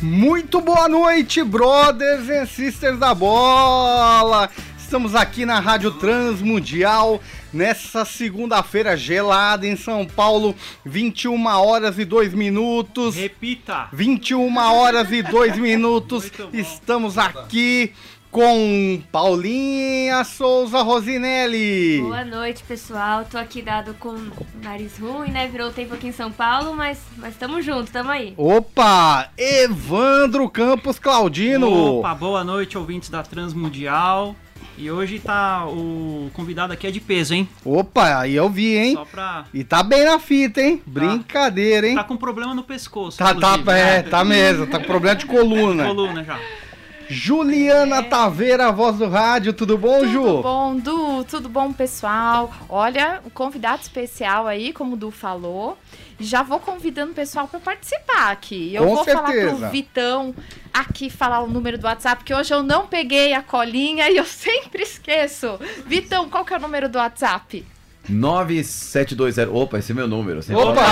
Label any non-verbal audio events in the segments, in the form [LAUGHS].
Muito boa noite, brothers and sisters da bola! Estamos aqui na Rádio Transmundial nessa segunda-feira gelada em São Paulo, 21 horas e 2 minutos. Repita! 21 horas e 2 [LAUGHS] minutos. Estamos aqui com Paulinha Souza Rosinelli. Boa noite, pessoal. Tô aqui dado com nariz ruim, né? Virou tempo aqui em São Paulo, mas mas tamo junto, tamo aí. Opa! Evandro Campos Claudino. Opa, boa noite, ouvintes da Transmundial. E hoje tá o convidado aqui é de peso, hein? Opa, aí eu vi, hein? Só pra E tá bem na fita, hein? Brincadeira, hein? tá com problema no pescoço. Tá, tá, é, né? tá mesmo, tá com problema de coluna. Coluna já. Juliana Taveira, voz do rádio, tudo bom, Ju? Tudo bom, Du? Tudo bom, pessoal? Olha, o convidado especial aí, como o Du falou. Já vou convidando o pessoal para participar aqui. Eu Com vou falar certeza. pro Vitão aqui falar o número do WhatsApp, porque hoje eu não peguei a colinha e eu [LAUGHS] sempre esqueço. Vitão, qual que é o número do WhatsApp? 9720. Opa, esse é meu número. sempre Opa! [LAUGHS]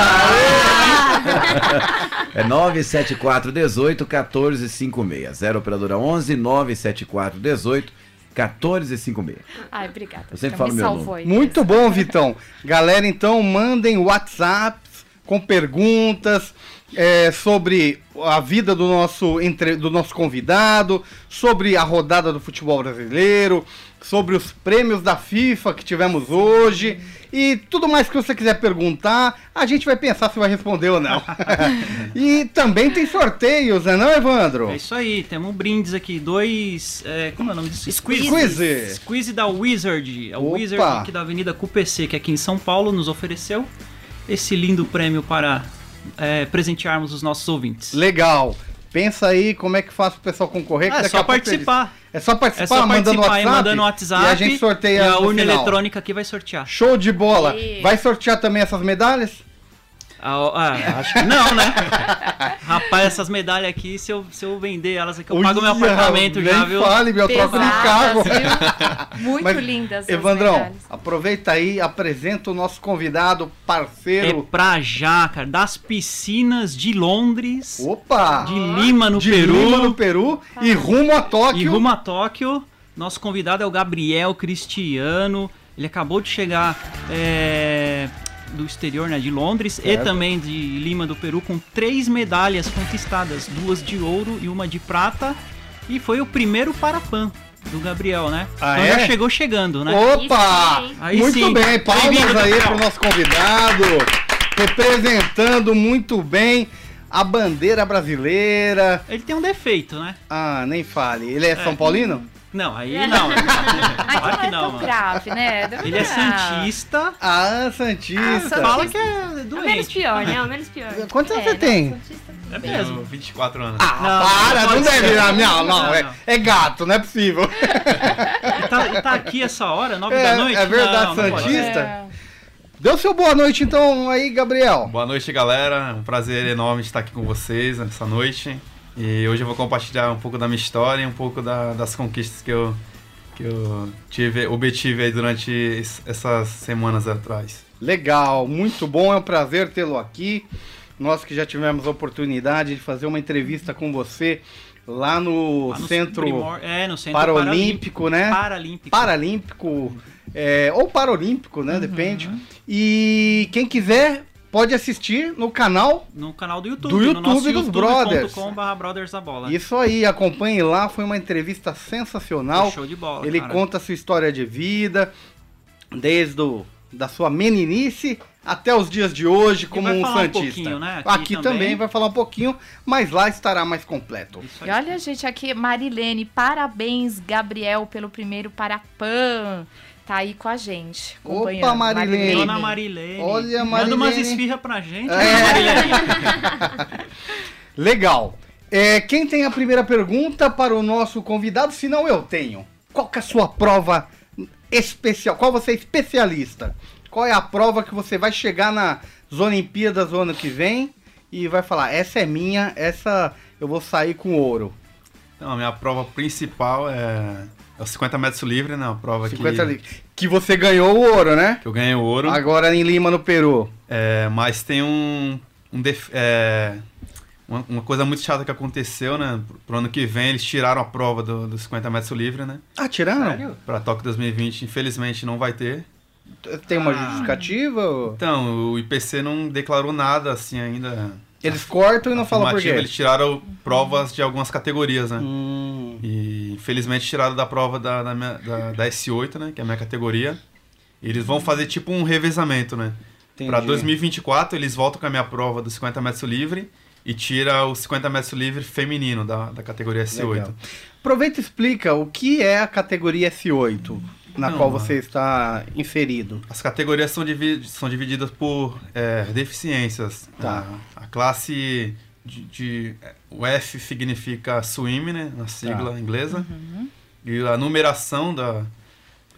É 974 18 14 56. 0 operadora 11 974 18 14 56. Ai, obrigada. Eu sempre falo me meu nome. Muito bom, Vitão. Galera, então mandem WhatsApps com perguntas é, sobre a vida do nosso, entre- do nosso convidado, sobre a rodada do futebol brasileiro, sobre os prêmios da FIFA que tivemos hoje e tudo mais que você quiser perguntar, a gente vai pensar se vai responder ou não. [LAUGHS] e também tem sorteios, né, não, Evandro? É isso aí, temos um brindes aqui, dois. é, como é o nome disso? Squeeze. Squeeze da Wizard. A Opa. Wizard aqui da Avenida QPC, que aqui em São Paulo, nos ofereceu esse lindo prêmio para é, presentearmos os nossos ouvintes. Legal. Pensa aí como é que faz o pessoal concorrer. que Ah, é daqui só a pouco eles- participar. É só participar, É só mandando participar WhatsApp, mandando WhatsApp. E a gente sorteia E a urna final. eletrônica aqui vai sortear. Show de bola. E- Vai sortear também essas medalhas? Ah, ah, acho que não, né? Rapaz, essas medalhas aqui, se eu, se eu vender elas aqui, eu pago meu apartamento já, viu? fale, meu, eu troco de carro. Pesadas, viu? [LAUGHS] Muito Mas, lindas. as Evandrão, medalhas. aproveita aí, apresenta o nosso convidado, É parceiro. pra já, cara. Das piscinas de Londres, Opa! de Lima, no de Peru, Lima, no Peru, e rumo a Tóquio. e rumo a Tóquio. Nosso convidado é o Gabriel Cristiano. Ele acabou de chegar é, do exterior, né, de Londres, e também de Lima, do Peru, com três medalhas conquistadas, duas de ouro e uma de prata. E foi o primeiro Parapan do Gabriel, né? Ah, então é? já chegou chegando, né? Opa! Aí muito sim. bem, palmas aí Gabriel. pro nosso convidado, representando muito bem a bandeira brasileira. Ele tem um defeito, né? Ah, nem fale. Ele é, São Paulino? Não, aí não. Ai, [LAUGHS] Claro que não é não, né? Não Ele é santista. Ah, Santista. Fala que é É o menos doente. pior, né? É o menos pior. [LAUGHS] Quantos anos É, você tem? Santista É mesmo. 24 anos. Ah, Não, para, não não, deve. Não, não, Não, é, é gato, não é possível. E tá, e tá aqui essa hora, 9 É, da noite? é verdade, Santista. É. Deu seu boa noite então aí, Gabriel. Boa noite, galera. É um prazer enorme estar aqui com vocês essa noite. E hoje eu vou compartilhar um pouco da minha história e um pouco da- das conquistas que eu, que eu tive, obtive aí durante es- essas semanas atrás. Legal, muito bom, é um prazer tê-lo aqui. Nós que já tivemos a oportunidade de fazer uma entrevista com você lá no, Lá no Centro Primor- é, no Centro Paralímpico, né? Paralímpico. Paralímpico, é, ou Paralímpico, Uhum. né? Depende. E quem quiser pode assistir no canal. No canal do YouTube. Do no YouTube nosso dos Brothers. youtube.com.br Brothers da Bola. Isso aí, acompanhe lá, foi uma entrevista sensacional. Show de bola, Ele cara. conta a sua história de vida, desde o, da sua meninice até os dias de hoje como vai um falar um santista. pouquinho, né, Aqui, aqui também. também. vai falar um pouquinho, mas lá estará mais completo. E olha, gente, aqui, Marilene, parabéns, Gabriel, pelo primeiro Parapan. Tá aí com a gente. Opa, acompanhando. Marilene. Dona Marilene. Olha, Manda umas Marilene. esfirra pra gente, É. né, Marilene? [LAUGHS] Legal. É, quem tem a primeira pergunta para o nosso convidado? Se não, eu tenho. Qual que é a sua prova especial? Qual você é especialista? Qual é a prova que você vai chegar nas Olimpíadas do ano que vem e vai falar, essa é minha, essa eu vou sair com ouro. Então, a minha prova principal é, é os 50 metros livre, né? Uma prova 50 que. Que você ganhou o ouro, né? que eu ganhei o ouro. Agora em Lima, no Peru. É, mas tem um, um def- é, uma, uma coisa muito chata que aconteceu, né? Pro, ano que vem, eles tiraram a prova do- dos 50 metros livre, né? Ah, tiraram? Sério? Pra Tóquio 2020, infelizmente, não vai ter. Tem uma Ah. justificativa? ou- Então, o IPC não declarou nada assim ainda. Eles cortam e não falam por quê? Eles tiraram provas de algumas categorias, né? Hum, E infelizmente tiraram da prova da, da, minha- da- da S8, né? Que é a minha categoria. E eles vão fazer tipo um revezamento, né? Pra 2024 eles voltam com a minha prova dos 50 metros livre e tira os 50 metros livre feminino da, da categoria S8. Legal. Aproveita e explica o que é a categoria S8, na Não, qual você está inserido. As categorias são, divi- são divididas por é, deficiências. Tá. A, a classe de, de- O F significa swim, né? Na sigla Tá. inglesa. E a numeração da.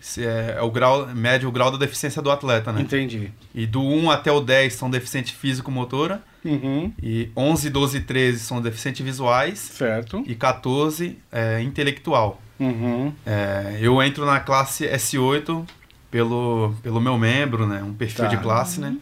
se é, é o grau médio o grau da deficiência do atleta, né? Entendi. E do 1 até o 10 são deficiente físico-motora. Uhum, E 11, 12 e 13 são deficientes visuais. certo. E 14 é intelectual. Uhum, É, eu entro na classe S8 pelo, pelo meu membro, né? Um perfil Tá. de classe, né?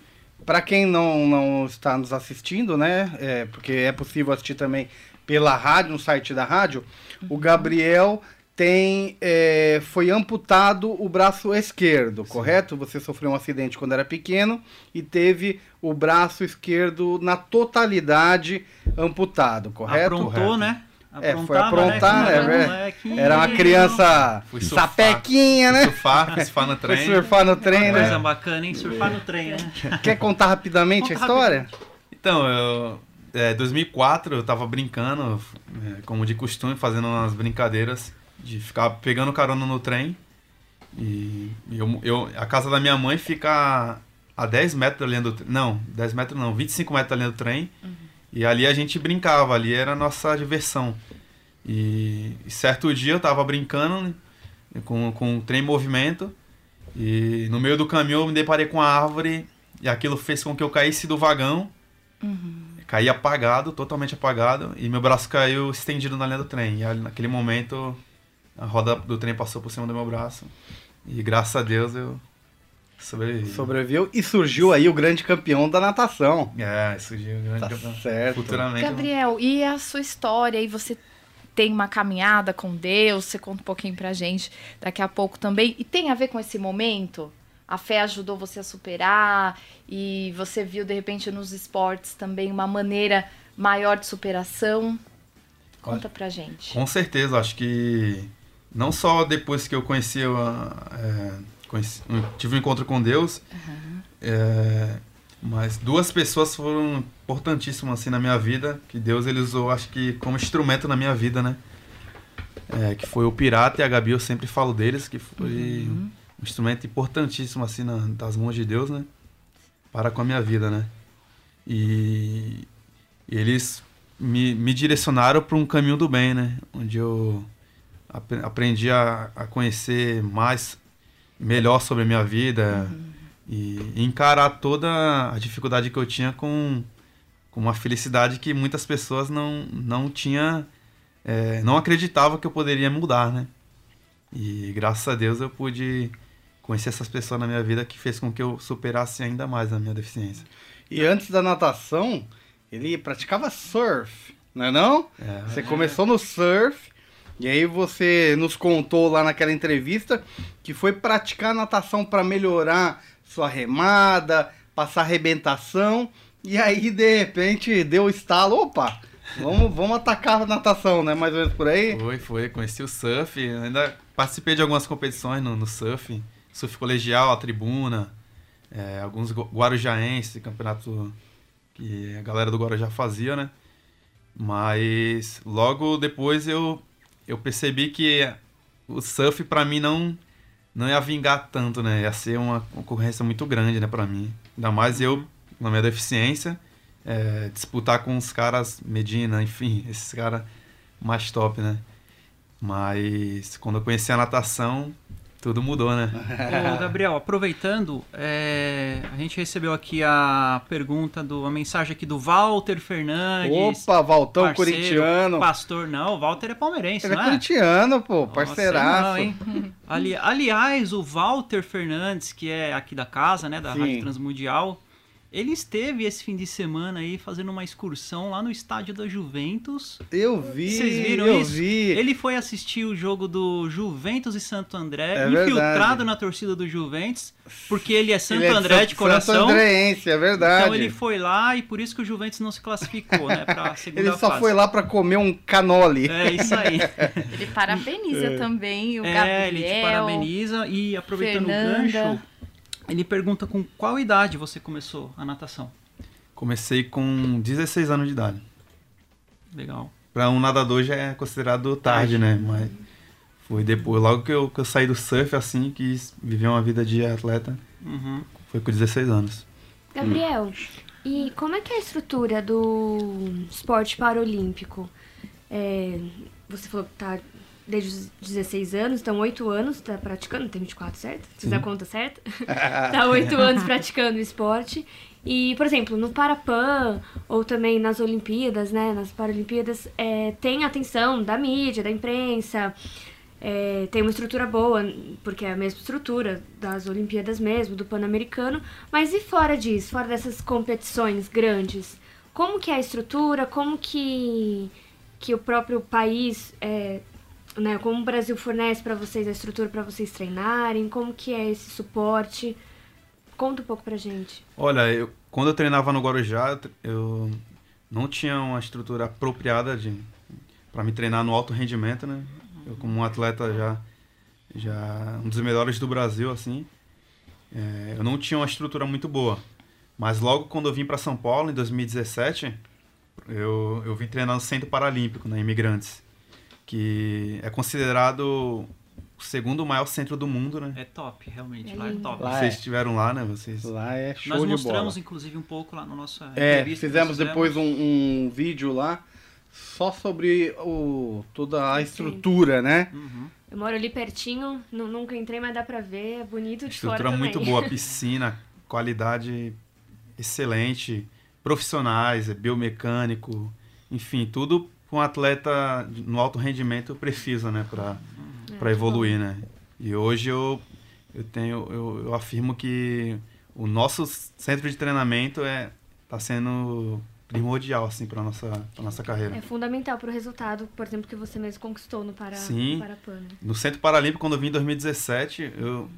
Para quem não, não está nos assistindo, né? É, porque é possível assistir também pela rádio, no site da rádio, o Gabriel tem é, foi amputado o braço esquerdo, correto? Você sofreu um acidente quando era pequeno e teve o braço esquerdo na totalidade amputado, correto? Aprontou, Correto. né? É, foi Aprontava, aprontar, né? né, era uma criança Fui surfar. sapequinha, né? Surfar, surfar no trem. surfar no trem, Coisa né? bacana, hein? Surfar no trem, né? [LAUGHS] Quer contar rapidamente a Conta história? Então, eu, é, 2004 eu tava brincando, é, como de costume, fazendo umas brincadeiras de ficar pegando carona no trem. E eu, eu, a casa da minha mãe fica a 10 metros da linha do trem. Não, 10 metros não, 25 metros da linha do trem. E ali a gente brincava, ali era a nossa diversão. E, e certo dia eu tava brincando né, com, com o trem em movimento. E no meio do caminho eu me deparei com a árvore e aquilo fez com que eu caísse do vagão. Caí apagado, totalmente apagado, e meu braço caiu estendido na linha do trem. E ali, naquele momento a roda do trem passou por cima do meu braço. E graças a Deus eu sobrevivi. Sobreviveu e surgiu aí o grande campeão da natação. É, surgiu um grande Tá campeão. certo. Futuramente. Gabriel, e a sua história? E você tem uma caminhada com Deus? Você conta um pouquinho pra gente daqui a pouco também. E tem a ver com esse momento? A fé ajudou você a superar e você viu de repente nos esportes também uma maneira maior de superação? Conta pra gente. Com certeza, acho que não só depois que eu conheci, a- é, conheci- tive um encontro com Deus, é, mas duas pessoas foram importantíssimas assim na minha vida, que Deus ele usou, acho que como instrumento na minha vida, né? É, que foi o Pirata e a Gabi, eu sempre falo deles, que foi um instrumento importantíssimo assim na- das mãos de Deus, né? Para com a minha vida, né? E eles me, me direcionaram para um caminho do bem, né? Onde eu apre- aprendi a, a conhecer mais, melhor sobre a minha vida e encarar toda a dificuldade que eu tinha com, com uma felicidade que muitas pessoas não, não tinha, é, não acreditavam que eu poderia mudar, né? E graças a Deus eu pude conhecer essas pessoas na minha vida que fez com que eu superasse ainda mais a minha deficiência. E antes da natação, ele praticava surf, não é não? É, Você começou no surf, e aí você nos contou lá naquela entrevista que foi praticar natação para melhorar sua remada, passar arrebentação, e aí de repente deu o estalo, opa, vamos, vamos atacar a natação, né? Mais ou menos por aí. Foi, foi. Conheci o surf. Ainda participei de algumas competições no, no surf. Surf colegial, a tribuna. é, alguns gu- guarujaenses, campeonato que a galera do Guarujá fazia, né? Mas logo depois eu, eu percebi que o surf pra mim não, não ia vingar tanto, né? Ia ser uma concorrência muito grande, né, pra mim. Ainda mais eu, na minha deficiência, é, disputar com os caras Medina, enfim, [LAUGHS] esses caras mais top, né? Mas quando eu conheci a natação, tudo mudou, né? [LAUGHS] Ô, Gabriel, aproveitando, é, a gente recebeu aqui a pergunta, do, a mensagem aqui do Walter Fernandes. Opa, Valtão parceiro, corintiano. Pastor, não, o Walter é palmeirense, Ele é não é? corintiano, pô, Nossa, parceiraço. não, hein? [LAUGHS] Ali, aliás, o Walter Fernandes, que é aqui da casa, né, da Sim. Rádio Transmundial, Ele esteve esse fim de semana aí fazendo uma excursão lá no estádio da Juventus. Eu vi, Vocês viram eu isso? vi. Ele foi assistir o jogo do Juventus e Santo André, É infiltrado verdade. na torcida do Juventus, porque ele é Santo Ele é André de coração. Santo Andréense, é verdade. Então ele foi lá e por isso que o Juventus não se classificou, né, pra [LAUGHS] segunda Ele só fase. foi lá pra comer um canole. É isso aí. Ele parabeniza [LAUGHS] também o é, Gabriel. ele te parabeniza e aproveitando Fernanda. o gancho, ele pergunta com qual idade você começou a natação. Comecei com 16 anos de idade. Legal. Pra um nadador já é considerado tarde, né? Mas foi depois, logo que eu, que eu saí do surf, assim, quis viver uma vida de atleta, Uhum. foi com 16 anos. Gabriel, e como é que é a estrutura do esporte paralímpico? É, você falou que tá desde os 16 anos, então 8 anos tá praticando, tem 24, certo? Fiz a conta certa? [LAUGHS] tá 8 anos praticando esporte. E, por exemplo, no Parapan, ou também nas Olimpíadas, né, nas Paralimpíadas, é, tem atenção da mídia, da imprensa, é, tem uma estrutura boa, porque é a mesma estrutura das Olimpíadas mesmo, do Pan-Americano. Mas e fora disso, fora dessas competições grandes? Como que é a estrutura? Como que, que o próprio país, é, né, como o Brasil fornece para vocês a estrutura para vocês treinarem? Como que é esse suporte? Conta um pouco pra gente. Olha, eu, quando eu treinava no Guarujá, eu não tinha uma estrutura apropriada de para me treinar no alto rendimento, né? Eu como um atleta já já um dos melhores do Brasil assim, é, eu não tinha uma estrutura muito boa. Mas logo quando eu vim para São Paulo em 2017, eu eu vim treinar no Centro Paralímpico, na Imigrantes, que é considerado o segundo maior centro do mundo, né? É top, realmente. É lá é top. Lá Vocês é. estiveram lá, né? Vocês Lá é show Nós de mostramos, bola. inclusive, um pouco lá no nosso É, entrevista fizemos depois um, um vídeo lá só sobre o, toda a estrutura, né? Uhum. Eu moro ali pertinho, nu- nunca entrei, mas dá pra ver, é bonito de fora Estrutura muito boa, [LAUGHS] piscina, qualidade excelente, profissionais, é biomecânico, enfim, tudo um atleta no alto rendimento precisa, né, para É, para evoluir, né? E hoje eu eu tenho eu, eu afirmo que o nosso centro de treinamento é tá sendo primordial assim para nossa pra nossa carreira. É fundamental pro resultado, por exemplo, que você mesmo conquistou no Para, Sim. no Parapan. né? No Centro Paralímpico, quando eu vim em 2017, eu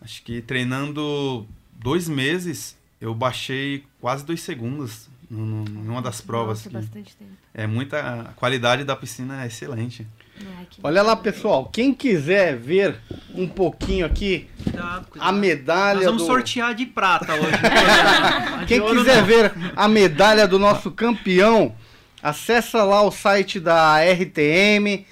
acho que treinando dois meses, eu baixei quase dois segundos numa das provas. Nossa, que bastante tempo. é muita, a qualidade da piscina é excelente. Ai, Olha lá, pessoal, quem quiser ver um pouquinho aqui Cuidado, cuidado. a medalha Nós vamos do... sortear de prata hoje. [LAUGHS] Quem quiser não. ver a medalha do nosso campeão, acessa lá o site da RTM,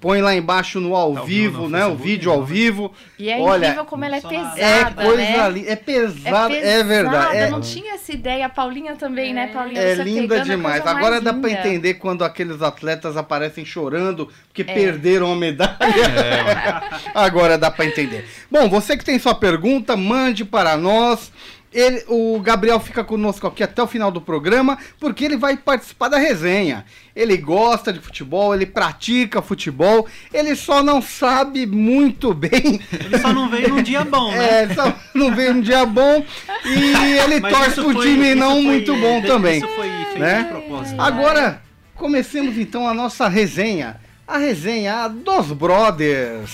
põe lá embaixo no ao Tá vivo, no né? O vídeo ao né? vivo. E é Olha, incrível como ela é pesada, É coisa né? ali, é pesado, é, verdade. É, Eu não tinha essa ideia. A Paulinha também, né, Paulinha? é Você linda pegando a demais. Agora dá pra linda. entender quando aqueles atletas aparecem chorando porque É. perderam a medalha. [LAUGHS] Agora dá pra entender. Bom, você que tem sua pergunta, mande para nós. Ele, o Gabriel fica conosco aqui até o final do programa, porque ele vai participar da resenha. Ele gosta de futebol, ele pratica futebol, ele só não sabe muito bem. Ele só não veio num dia bom, né? [LAUGHS] É, ele só não veio um dia bom e [LAUGHS] ele Mas torce pro foi- time não foi- muito bom também. Isso foi feito né? de propósito. Agora, comecemos então a nossa resenha. A resenha dos Brothers.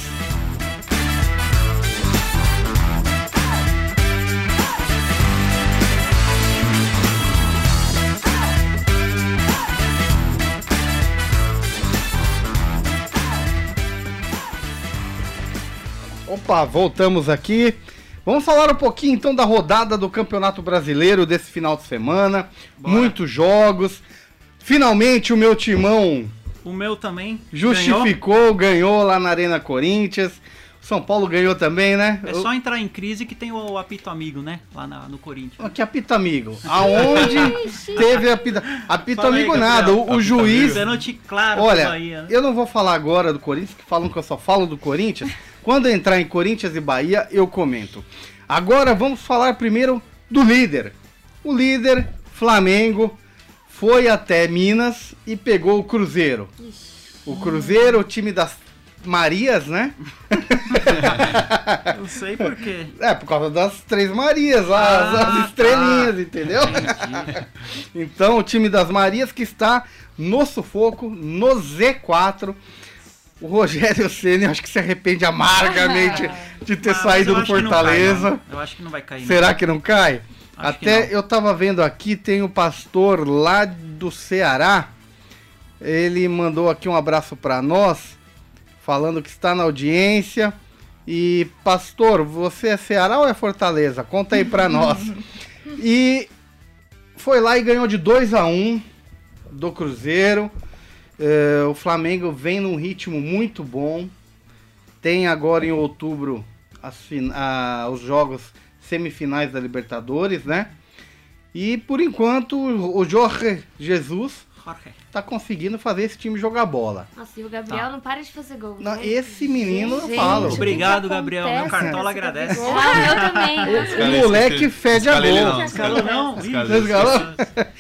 Opa, voltamos aqui. Vamos falar um pouquinho então da rodada do Campeonato Brasileiro desse final de semana. Bora. Muitos jogos. Finalmente o meu timão O meu também. ganhou. justificou, ganhou, lá na Arena Corinthians. São Paulo ganhou também, né? É só entrar em crise que tem o apito amigo, né? Lá na- no Corinthians. O- Que apito amigo. Aonde teve apito, apito Fala aí, amigo Gabriel. nada. O, o juiz. Pênalti claro Olha, Bahia. né? eu não vou falar agora do Corinthians, que falam que eu só falo do Corinthians. Quando entrar em Corinthians e Bahia, eu comento. Agora vamos falar primeiro do líder. O líder, Flamengo, foi até Minas e pegou o Cruzeiro. O Cruzeiro, o time das Marias, né? Não sei por quê. É, por causa das três Marias lá, Ah, as, tá. estrelinhas, entendeu? Entendi. Então, o time das Marias que está no sufoco, no Z4. O Rogério Ceni acho que se arrepende amargamente [LAUGHS] de ter Ah, saído do não cai, Fortaleza. não. eu acho que não vai cair. não. Será que não cai? Acho Até não. eu tava vendo aqui, tem o pastor lá do Ceará. Ele mandou aqui um abraço para nós, falando que está na audiência. E, pastor, você é Ceará ou é Fortaleza? Conta aí para nós. [LAUGHS] E foi lá e ganhou de 2 a 1 do Cruzeiro. É, o Flamengo vem num ritmo muito bom. Tem agora em outubro a- os jogos semifinais da Libertadores, né? E por enquanto o Jorge Jesus Jorge. Tá conseguindo fazer esse time jogar bola. Nossa, e o Gabriel não para de fazer gol. Não, né? esse menino eu Gente, falo. o que Obrigado, que Gabriel. Meu cartola agradece. Ah, eu também. O moleque fede a não, Escalou não? escalou?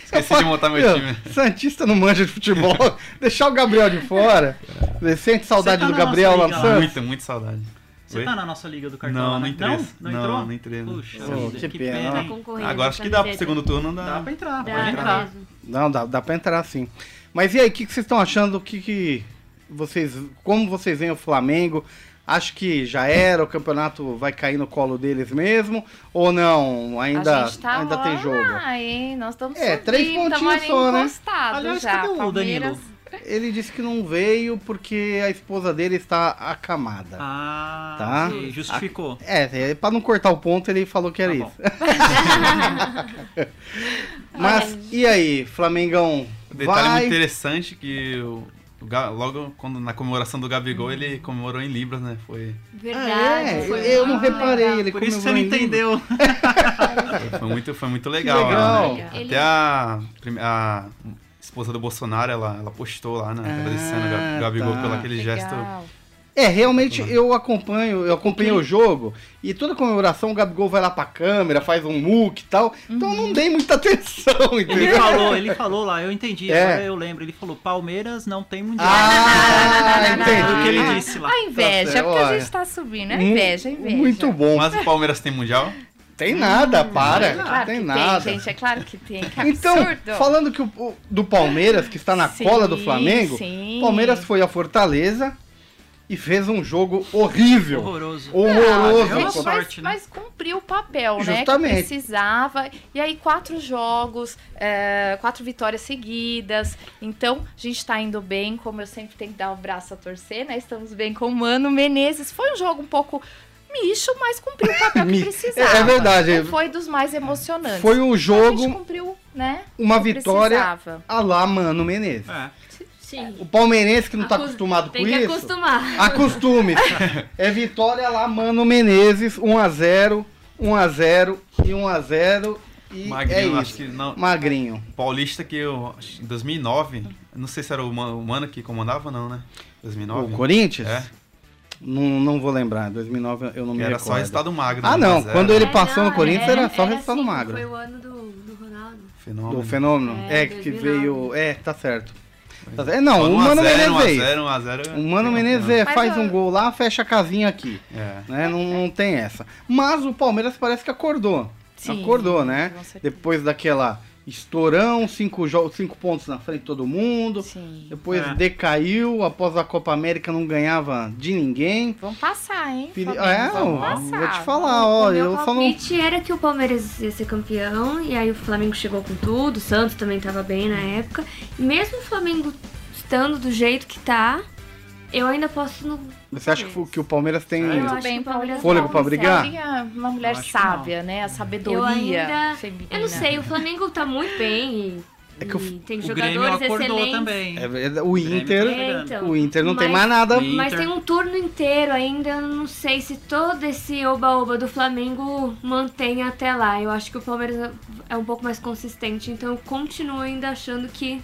Esqueci de montar meu time. Santista não manja de futebol. [LAUGHS] Deixar o Gabriel de fora. Você sente saudade tá do Gabriel lá no. Santos? Muita, muita saudade. Você Oi? tá na nossa liga do cartola, Não, não né? entrei. Não, não Não, entrou? não entrei, não. Puxa Oh, que que pena. pena, Tá Agora acho que dá pro segundo turno, Dá dá. pra entrar, Dá, pode dá entrar. mesmo. Não, dá, dá pra entrar sim. Mas e aí, o que, que vocês estão achando? O que, que vocês. Como vocês veem o Flamengo? Acho que já era, o campeonato vai cair no colo deles mesmo? Ou não? Ainda, a gente tá ainda tem jogo? lá, hein? Nós estamos É, três subindo, tamo pontinhos só, né? Aliás, já. cadê o Palmeiras- Danilo? Ele disse que não veio porque a esposa dele está acamada. Ah, Tá. ok, justificou. É, é, pra não cortar o ponto, ele falou que era Tá isso. [LAUGHS] [LAUGHS] Mas, e aí, Flamengão? Um detalhe vai... muito interessante que o, o logo quando, na comemoração do Gabigol, ele comemorou em Libras, né? Foi, Verdade. É, foi eu não reparei, legal. ele Por isso você não entendeu. [LAUGHS] foi, muito, foi muito legal. legal. né? Ele- Até a, a esposa do Bolsonaro, ela, ela postou lá, né? Agradecendo o Ga- Ah, Gabigol tá. pelo aquele gesto. É, realmente eu acompanho, eu acompanhei o jogo e toda comemoração o Gabigol vai lá pra câmera, faz um muque e tal. Então eu não dei muita [LAUGHS] atenção, Ele entendeu? falou, ele falou lá, eu entendi, É. agora eu lembro. Ele falou, Palmeiras não tem mundial. Ah, Foi o que ele entendi. disse lá. A inveja, Tá é porque a gente tá subindo. É Mu- inveja, é inveja. Muito bom. Mas o Palmeiras tem Mundial? Tem nada, para. É claro não tem que nada. tem, gente. É claro que tem. Que Então, falando que o, o- do Palmeiras, que está na Sim, cola do Flamengo, sim. Palmeiras foi a Fortaleza e fez um jogo horrível. Horroroso. Horroroso. é uma mas, sorte, né? mas cumpriu o papel, né? Justamente. Que precisava. E aí, quatro jogos, é, quatro vitórias seguidas. Então, a gente tá indo bem, como eu sempre tenho que dar o braço a torcer, né? Estamos bem com o Mano Menezes. Foi um jogo um pouco micho, mas cumpriu o papel que [LAUGHS] precisava. É, é verdade. Não foi dos mais emocionantes. Foi um A gente jogo, cumpriu, né? uma vitória precisava. a lá Mano Menezes. É. Sim. O palmeirense que não tá Acos- acostumado Tem com que isso. acostumar. Acostume. [LAUGHS] é vitória lá, Mano Menezes, 1x0, 1x0 e 1x0. E Magrinho, é acho que não. Magrinho. Paulista que eu. acho que Em 2009, não sei se era o Ma- o Mano que comandava, não, né? 2009? O Corinthians? É, Não, não vou lembrar. 2009 eu não que me era recordo. só resultado magro. Ah, né? não. 1 a 0. Quando ele É, passou não, no Corinthians era, só resultado assim, magro. Foi o ano do, do Ronaldo. Fenômeno. Do fenômeno. É, É, que 2009. veio. É, tá certo. Tá. É, não, Só o no Mano 1 a 0, Menezes 1 a é 0, 1 a 0. O Mano Menezes faz um gol lá, fecha a casinha aqui. É. Né? Não, não tem essa. Mas o Palmeiras parece que acordou. Sim, acordou, né? Depois daquela estourão, cinco, cinco pontos na frente de todo mundo. Sim. Depois É. decaiu, após a Copa América não ganhava de ninguém. Vamos passar, hein? Fili-? É, Vamos eu passar. vou te falar, ó, o meu eu só não. era que o Palmeiras ia ser campeão, e aí o Flamengo chegou com tudo, o Santos também tava bem na época. E mesmo o Flamengo estando do jeito que tá, eu ainda posso no. Você acha que, o- que o Palmeiras tem. Bem, Palmeiras Fôlego pra vai brigar? Seria uma mulher sábia, né? A sabedoria Eu ainda. feminina. Eu não sei, o Flamengo tá muito bem e, É que o- tem O Grêmio jogadores acordou excelentes. também. É o Inter. tá É, então. O Inter não tem Mas- mais nada. Mas tem um turno inteiro ainda, eu não sei se todo esse oba-oba do Flamengo mantém até lá. Eu acho que o Palmeiras é um pouco mais consistente, então eu continuo ainda achando que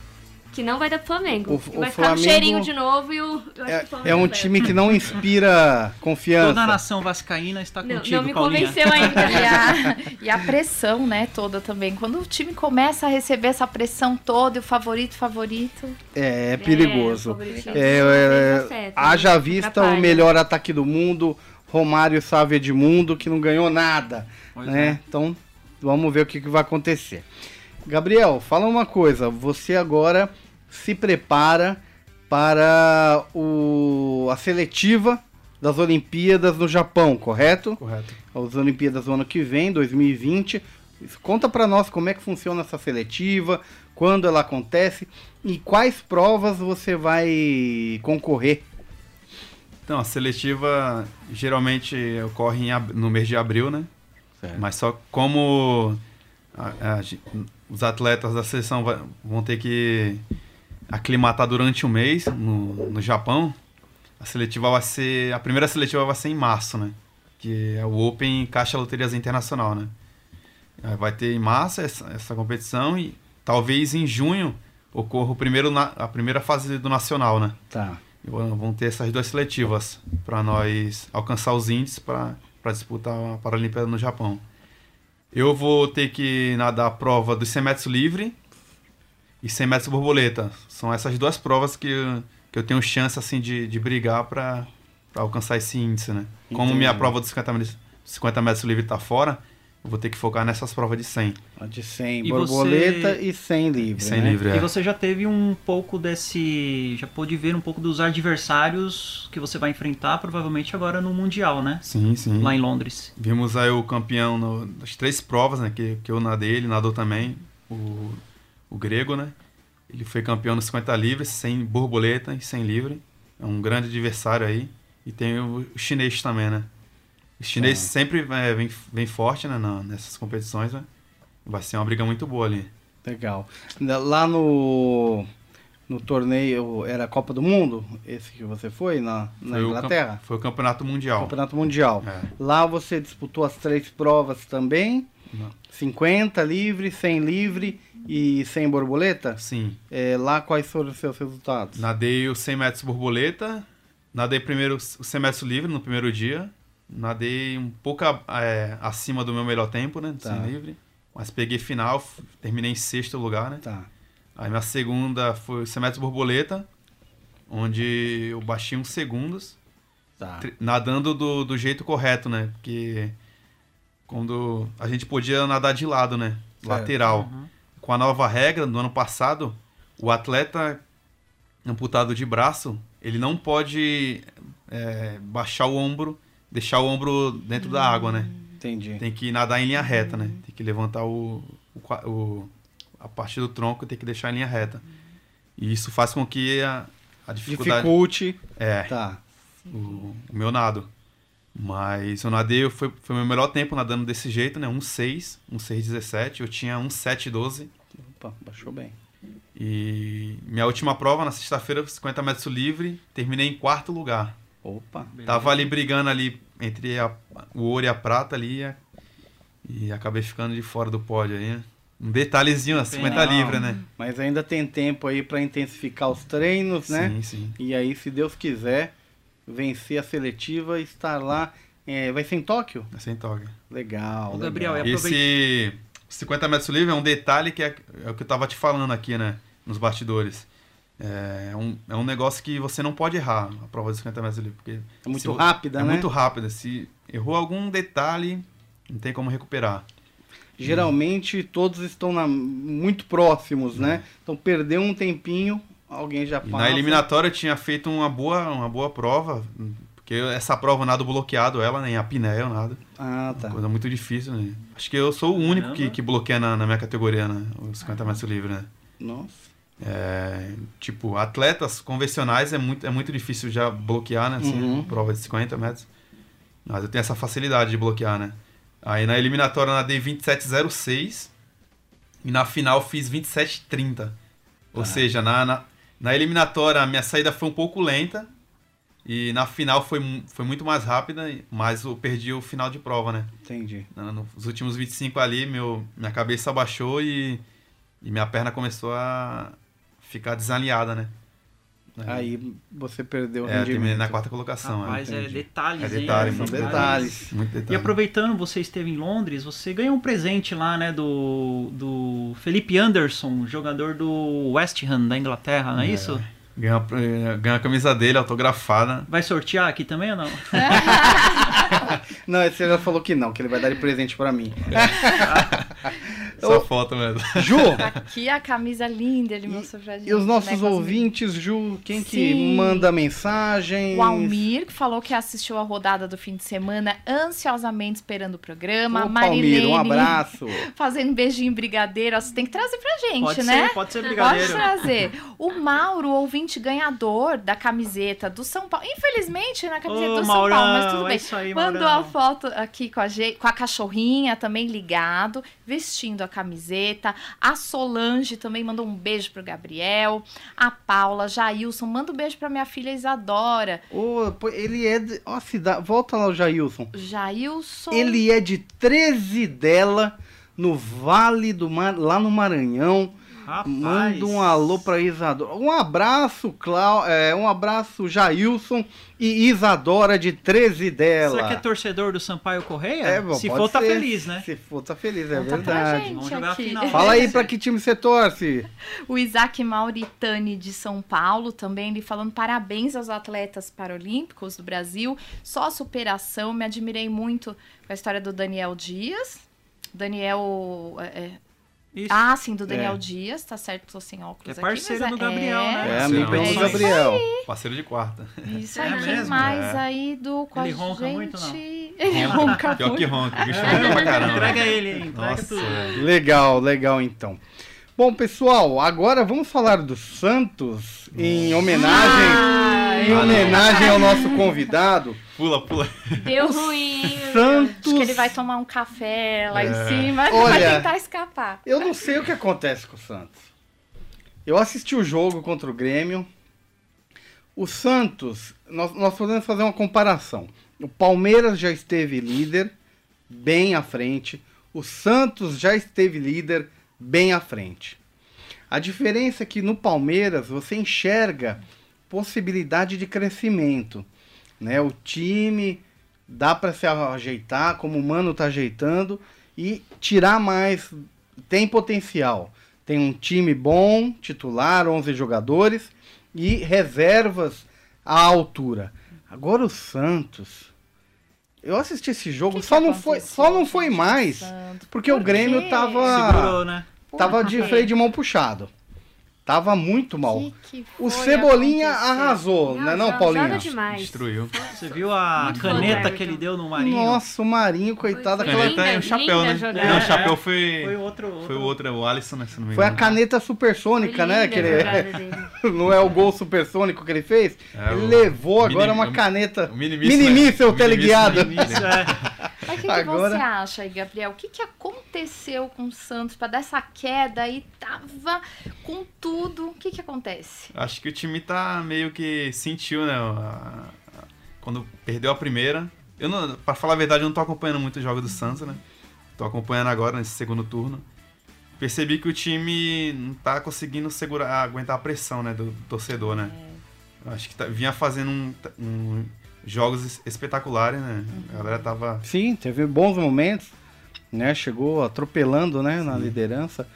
que não vai dar pro Flamengo. O- E o vai ficar no Flamengo cheirinho de novo e o. eu acho É, que o Flamengo é um time que não inspira [LAUGHS] confiança. Toda a nação vascaína está Não, contigo, não me Paulinha. convenceu ainda. [LAUGHS] E a, e a pressão, né, toda também. Quando o time começa a receber essa pressão toda, e o favorito, favorito. É, é perigoso. É, o favoritismo É, é, afeta, haja né? vista o melhor ataque do mundo, Romário Sávio Edmundo, que não ganhou nada. Pois né? é. Então, vamos ver o que, que vai acontecer. Gabriel, fala uma coisa. Você agora se prepara para o, a seletiva das Olimpíadas no Japão, correto? Correto. As Olimpíadas do ano que vem, 2020. Conta para nós como é que funciona essa seletiva, quando ela acontece e quais provas você vai concorrer. Então, a seletiva geralmente ocorre no mês de abril, né? Mas só como a- a os atletas da seleção vai- vão ter que aclimatar durante um mês no, no Japão, a seletiva vai ser. A primeira seletiva vai ser em março, né? Que é o Open Caixa Loterias Internacional, né? Vai ter em março essa, essa competição e talvez em junho ocorra o primeiro na- a primeira fase do Nacional, né? Tá. E vão vão ter essas duas seletivas para nós alcançar os índices para disputar a Paralimpíada no Japão. Eu vou ter que nadar a prova dos 100 metros livre e 100 metros borboleta. São essas duas provas que, eu- que eu tenho chance assim de, de brigar para alcançar esse índice, né? Como Entendi. minha prova dos 50 metros, 50 metros livre está fora, eu vou ter que focar nessas provas de 100. A de 100 E borboleta você- e 100 livre. 100 né? livre, E é. você já teve um pouco desse. Já pôde ver um pouco dos adversários que você vai enfrentar, provavelmente agora no Mundial, né? Sim, sim. Lá em Londres. Vimos aí o campeão no- nas três provas, né? Que, que eu nadei, ele nadou também, o, o grego, né? Ele foi campeão nos 50 livres, sem borboleta e sem livre. É um grande adversário aí. E tem o chinês também, né? O chinês Ah. sempre é, vem, vem forte, né? na- nessas competições, né? Vai ser uma briga muito boa ali. Legal. Lá no, no torneio, era a Copa do Mundo? Esse que você foi na, na Foi o Inglaterra? camp- foi o campeonato mundial. Campeonato Mundial. É. Lá você disputou as três provas também? Não. 50 livre, 100 livre e 100 borboleta? Sim. É, lá quais foram os seus resultados? Nadei os 100 metros borboleta, nadei primeiro os 100 metros livre no primeiro dia, nadei um pouco a- é, acima do meu melhor tempo, né, de Tá. 100 livre, mas peguei final, terminei em sexto lugar, né. Tá. Aí minha segunda foi 100 metros borboleta, onde eu baixei uns segundos, Tá. nadando do, do jeito correto, né, porque quando a gente podia nadar de lado, né, Certo. lateral. Com a nova regra do ano passado, o atleta amputado de braço, ele não pode é, baixar o ombro, deixar o ombro dentro da água, né? Entendi. Tem que nadar em linha reta, né? Tem que levantar o, o o- a parte do tronco tem que deixar em linha reta. E isso faz com que a, a dificuldade... Dificulte. É, Tá. o, o meu nado. Mas eu nadei, foi, foi o meu melhor tempo nadando desse jeito, né? 1,6, 1,6,17. Eu tinha 1,7,12. Opa, baixou bem. E minha última prova, na sexta-feira, 50 metros livre, terminei em quarto lugar. Opa. Tava ali brigando ali entre a- o ouro e a prata ali. e- E acabei ficando de fora do pódio aí? Um detalhezinho, 50 Não, livre, né? Mas ainda tem tempo aí pra intensificar os treinos, né? Sim, sim. E aí, se Deus quiser, vencer a seletiva e estar lá. É, vai ser em Tóquio? É sem toque. Legal. Ô, Gabriel, legal. é- Esse 50 metros livre é um detalhe que é, é o que eu tava te falando aqui, né? Nos bastidores. É um, é um negócio que você não pode errar a prova de 50 metros livre. Porque É muito rápida, é né? muito rápida. Se errou algum detalhe, não tem como recuperar. Geralmente todos estão na- muito próximos, né? Então perdeu um tempinho, alguém já E passa. na eliminatória eu tinha feito uma boa, uma boa prova, porque essa prova eu nado bloqueado, ela nem a apneia eu nado. Ah, tá. Coisa muito difícil, né? Acho que eu sou o único que, que bloqueia na, na minha categoria, né? Os 50 metros livre, né? Nossa. É, tipo, atletas convencionais é muito, é muito difícil já bloquear, né? Assim, Uhum. Prova de 50 metros. Mas eu tenho essa facilidade de bloquear, né? Aí na eliminatória eu nadei 27,06 e na final fiz 27,30. Ou seja, na, na, na eliminatória a minha saída foi um pouco lenta e na final foi, foi muito mais rápida, mas eu perdi o final de prova, né? Entendi. Nos últimos 25 ali, meu, minha cabeça abaixou e, e minha perna começou a ficar desalinhada, né? Aí você perdeu o é, terminei rendimento. na quarta colocação. Rapaz, é. é detalhes, É hein? detalhe, São muito detalhes. Muito detalhe. E aproveitando, você esteve em Londres, você ganhou um presente lá, né, do, do Felipe Anderson, jogador do West Ham da Inglaterra, não é, isso? Ganhou a- ganhou a camisa dele, autografada. Vai sortear aqui também ou não? [LAUGHS] [LAUGHS] Não, você já falou que não, que ele vai dar de presente pra mim. [LAUGHS] Só Eu- foto mesmo. [LAUGHS] Ju, Aqui a camisa linda, ele mostrou pra gente. e os nossos né, com as ouvintes, Ju, quem que Sim. manda mensagem? O Almir, que falou que assistiu a rodada do fim de semana, ansiosamente esperando o programa. Ô, a Marilene, Palmiro, um abraço. [LAUGHS] fazendo beijinho brigadeiro. Ó, Você tem que trazer pra gente, Pode né? ser, pode ser Pode brigadeiro. trazer. O Mauro, ouvinte ganhador da camiseta do São Paulo. Infelizmente, na camiseta Ô, do São Paulo, mas Maurão, tudo é bem. isso aí, Mandou Maurão. a foto aqui com a, com a cachorrinha também ligado, vestindo a camiseta. A Solange também mandou um beijo pro Gabriel. A Paula, Jailson, manda um beijo pra minha filha Isadora. Pô, ele é de. Ó, a cidade. Volta lá, o Jailson. Jailson. Ele é de 13 dela, no Vale do Mar, lá no Maranhão. Rapaz. Manda um alô pra Isadora. Um abraço, Clau... é, um abraço, Jailson e Isadora de 13 dela. Será que é torcedor do Sampaio Correia? É, bom, Se for, tá ser. feliz, né? Se for, tá feliz, é Conta pra verdade. gente Vamos jogar a aqui. final. Fala aí [LAUGHS] pra que time você torce. O Isaac Mauritani de São Paulo também, ele falando parabéns aos atletas paralímpicos do Brasil. Só superação, me admirei muito com a história do Daniel Dias. Daniel. é, é, Isso. ah, sim, do Daniel É. Dias, tá certo, tô sem óculos é aqui. parceiro mas do Gabriel, é, né? É, É, amigo é do Gabriel. Parceiro de quarta. Isso É aí, quem mesmo? mais É. aí do com Ele a ronca gente? muito, não? Ele [LAUGHS] ronca Pior muito. que ronca. O bicho ronca pra caramba. Entrega ele, hein? Entrega Nossa, tudo. Legal, legal então. Bom, pessoal, agora vamos falar do Santos em homenagem, em homenagem ao nosso convidado. Pula, pula. Deu ruim. Santos. Acho que ele vai tomar um café lá É. em cima [LAUGHS] e Olha, vai tentar escapar. Eu não sei o que acontece com o Santos. Eu assisti o jogo contra o Grêmio. O Santos, nós, nós podemos fazer uma comparação. O Palmeiras já esteve líder, bem à frente. O Santos já esteve líder, bem à frente. A diferença é que no Palmeiras você enxerga possibilidade de crescimento. Né? O time dá para se ajeitar, como o Mano está ajeitando, e tirar mais. Tem potencial. Tem um time bom, titular, 11 jogadores e reservas à altura. Agora o Santos. Eu assisti esse jogo, que só que não foi, só não foi mais, Santos? porque o Por Grêmio quê? tava Segurou, né? tava de freio de mão puxado. Tava muito mal. Que que O Cebolinha acontecer? arrasou, Não, né não, joga- Paulinho? Demais. Destruiu. Você viu a Muito caneta bom, que ele deu no Marinho? Nossa, o Marinho, coitado, Foi aquela... linda, Caneta e o chapéu, né? jogada. Não, É, o chapéu é. foi. Foi outro, Foi o outro, é o Alisson, né? Se não me Foi a caneta supersônica, Foi né? Que ele... [LAUGHS] Não é o gol supersônico que ele fez? É, ele levou agora mini- uma caneta. o minimício, Minimício, né? o teleguiado. O minimício, Isso, [LAUGHS] é. Mas o que, que Agora- você acha aí, Gabriel? O que, que aconteceu com o Santos para dar essa queda e tava com tudo? O que, que acontece? Acho que o time tá meio que sentiu, né? a- quando perdeu a primeira. Eu não, pra falar a verdade, eu não tô acompanhando muito o jogo do Santos, né? Tô acompanhando agora nesse segundo turno. Percebi que o time não tá conseguindo segurar, aguentar a pressão, né, do torcedor, né? Eu Acho que tá- vinha fazendo um, um- jogos es- espetaculares, né? A galera tava Sim, teve bons momentos, né? Chegou atropelando, né, na liderança.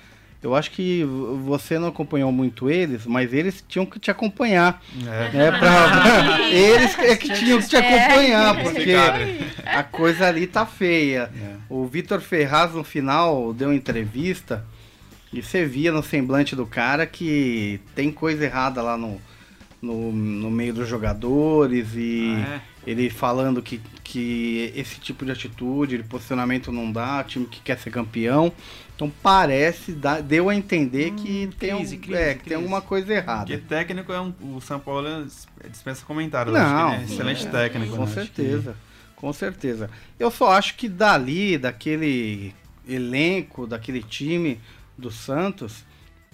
Eu acho que você não acompanhou muito eles, mas eles tinham que te acompanhar, é, né? Pra... [LAUGHS] [LAUGHS] eles é que tinham que te acompanhar, porque Ficaram. a coisa ali tá feia. É. O Vitor Ferraz no final deu uma entrevista e você via no semblante do cara que tem coisa errada lá no, no, no meio dos jogadores e Ah, é. ele falando que, que esse tipo de atitude, de posicionamento não dá, time que quer ser campeão. Então parece, dá- deu a entender que, tem, crise, um- crise, é, que tem alguma coisa errada. Porque técnico é um. O São Paulo é- dispensa comentário. eu Não, acho que ele é excelente é, técnico. Com né? Acho que- certeza, com certeza. Eu só acho que dali, daquele elenco, daquele time do Santos,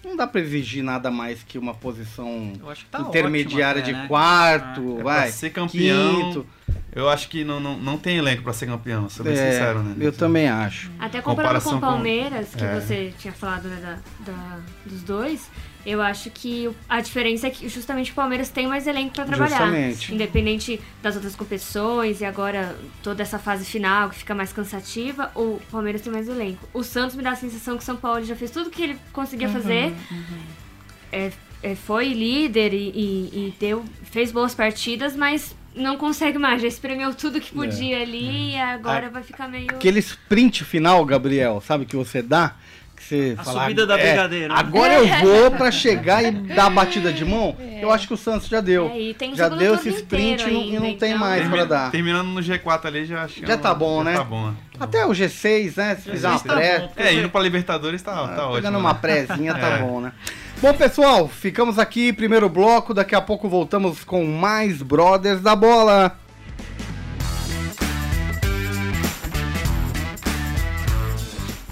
não dá pra exigir nada mais que uma posição Eu acho que tá intermediária ótimo até, de né? quarto, É, vai, pra ser campeão, quinto. eu acho que não, não, não tem elenco pra ser campeão, sou bem É, sincero, né? Eu também acho. Até comparando com Comparação o com- Palmeiras, que é. você tinha falado né, da, da- dos dois, Eu acho que a diferença é que justamente o Palmeiras tem mais elenco pra trabalhar. Justamente. Independente das outras competições e agora toda essa fase final que fica mais cansativa, o Palmeiras tem mais elenco. O Santos me dá a sensação que o São Paulo já fez tudo que ele conseguia fazer. É, é, foi líder e, e- e deu, fez boas partidas, mas não consegue mais. Já espremeu tudo que podia ali e agora A- vai ficar meio. Aquele sprint final, Gabriel, sabe que você dá? Que você A fala, subida da é, Brigadeiro. Agora eu vou pra chegar e dar a batida de mão. Eu acho que o Santos já deu. É, e já deu esse sprint e não, e tem então- mais pra Termi- dar. Terminando no G4 ali, já acho que Já tá bom, já né? Tá bom. Até o G6, né? Se fizer uma Tá pré. bom, É, indo pra Libertadores tá, tá ótimo. Pegando né? uma prézinha, tá [LAUGHS] É. bom, né? Bom, pessoal, ficamos aqui, primeiro bloco. Daqui a pouco voltamos com mais Brothers da Bola.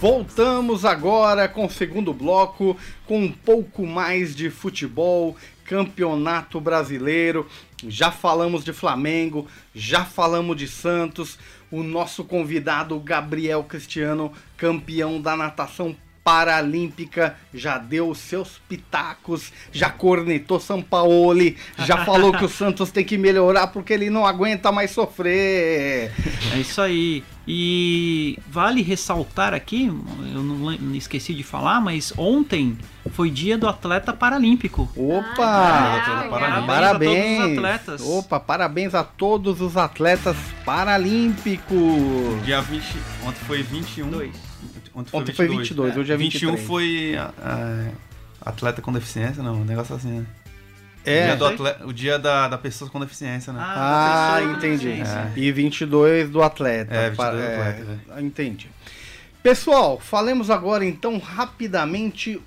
Voltamos agora com o segundo bloco, com um pouco mais de futebol, campeonato brasileiro. Já falamos de Flamengo, já falamos de Santos. O nosso convidado Gabriel Cristiano, campeão da natação paralímpica, já deu os seus pitacos, já cornetou São Paulo, já [LAUGHS] falou que o Santos tem que melhorar porque ele não aguenta mais sofrer. É isso aí. E vale ressaltar aqui, eu não, esqueci de falar, mas ontem foi dia do atleta paralímpico. Opa! Ah, Parabéns a todos os Parabéns! atletas. Opa, parabéns a todos os atletas paralímpicos! Dia 20. Ontem foi 21. Dois. Ontem Ontem foi 22, hoje é 21 23. foi a- a- atleta com deficiência, não, um negócio assim, né? O É, dia, do atleta- o dia da, da pessoa com deficiência, né? Ah, pessoa, entendi. sim. E 22 do atleta. É, 22 do Pa- atleta, é, Entendi. Pessoal, falemos agora então rapidamente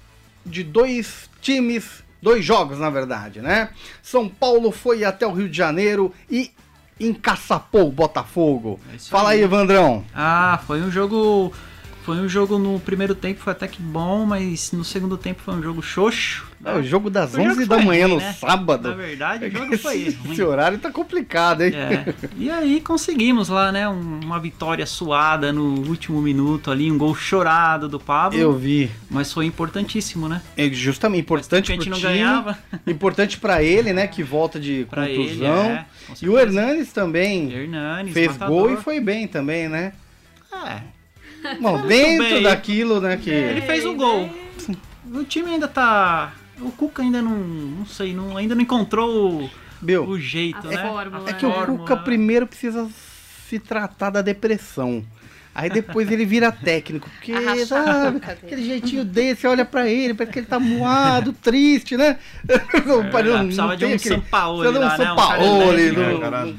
de dois times, dois jogos na verdade, né? São Paulo foi até o Rio de Janeiro e encaçapou o Botafogo. É Fala aí, aí. Evandrão. Ah, foi um jogo. Foi um jogo no primeiro tempo, foi até que bom, mas no segundo tempo foi um jogo xoxo. É o jogo das O jogo 11 da foi manhã ruim, no né? sábado. Na verdade, o jogo foi Esse, ruim. esse horário tá complicado, hein? É. E aí conseguimos lá, né? um- Uma vitória suada no último minuto ali, um gol chorado do Pablo. Eu vi. Mas foi importantíssimo, né? É justamente importante pro gente não time, ganhava. importante pra ele, né, que volta de [LAUGHS] Pra ele, contusão. é, com e o. Hernanes também Hernanes, fez matador. gol e foi bem também, né? É, [LAUGHS] Bom, dentro bem. daquilo, né, que ele fez o gol. O time ainda tá. O Cuca ainda não. Não sei, não, ainda não encontrou o, Bill, o jeito, A né? fórmula. é que o Fórmula. Cuca primeiro precisa se tratar da depressão. Aí depois ele vira técnico, porque sabe, dele. aquele jeitinho desse, olha pra ele, parece que ele tá moado, triste, né? Não, É, não- não precisava de tem um aquele- precisa de um né? cara Sampaoli, elétrico. É, não- o cara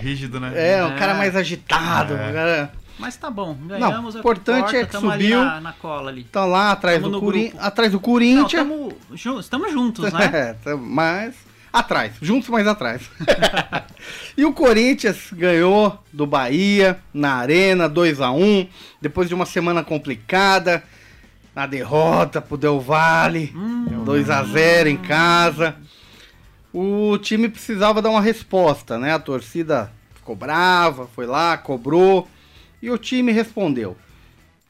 rígido, né? É, um É. cara mais agitado, É. um cara... Mas tá bom, ganhamos. Não, o importante é que tamo ali subiu. na, na cola ali. Tá lá atrás Tamo do, no Corin... grupo. atrás do Não, Corinthians. tamo, estamos juntos, né? [LAUGHS] É, mais atrás, juntos mais atrás. [LAUGHS] e o Corinthians ganhou do Bahia na Arena 2 a 1 depois de uma semana complicada, na derrota pro Del Valle, Hum. 2 a 0 em casa. O time precisava dar uma resposta, né? A torcida ficou brava, foi lá, cobrou e o time respondeu.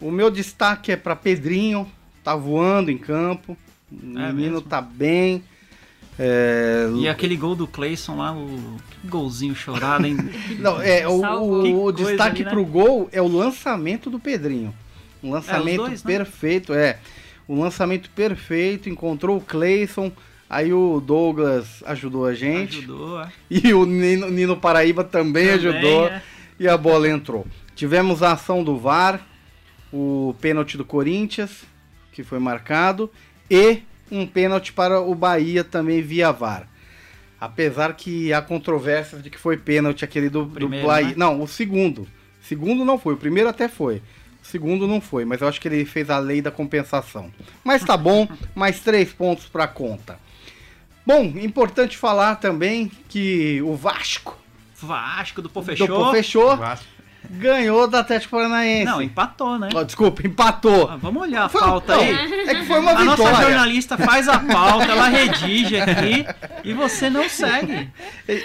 O meu destaque é para Pedrinho, tá voando em campo. O É menino mesmo? tá bem. É, E aquele gol do Clayson lá, o que golzinho chorado, hein? [LAUGHS] Não, é, o, o- o destaque ali, né? pro gol é o lançamento do Pedrinho. Um lançamento dois, né? perfeito, é. Um lançamento perfeito, encontrou o Clayson, aí o Douglas ajudou a gente. Ajudou, é. E o Nino, Nino Paraíba também, Também, ajudou. é. E a bola entrou. Tivemos a ação do VAR, o pênalti do Corinthians, que foi marcado, e um pênalti para o Bahia também via VAR. Apesar que há controvérsias de que foi pênalti aquele do, do Primeiro, Bahia. né? Não, o segundo. Segundo não foi, o primeiro até foi. O segundo não foi, mas eu acho que ele fez a lei da compensação. Mas tá bom, [LAUGHS] mais três pontos para conta. Bom, importante falar também que o Vasco Vasco do Pô do fechou Vasco. Ganhou do Atlético Paranaense. Não, empatou, né? Ó, desculpa, empatou. Ah, vamos olhar a Foi- pauta não, aí. É que foi uma A nossa vitória. jornalista faz a pauta, ela redige aqui e você não segue.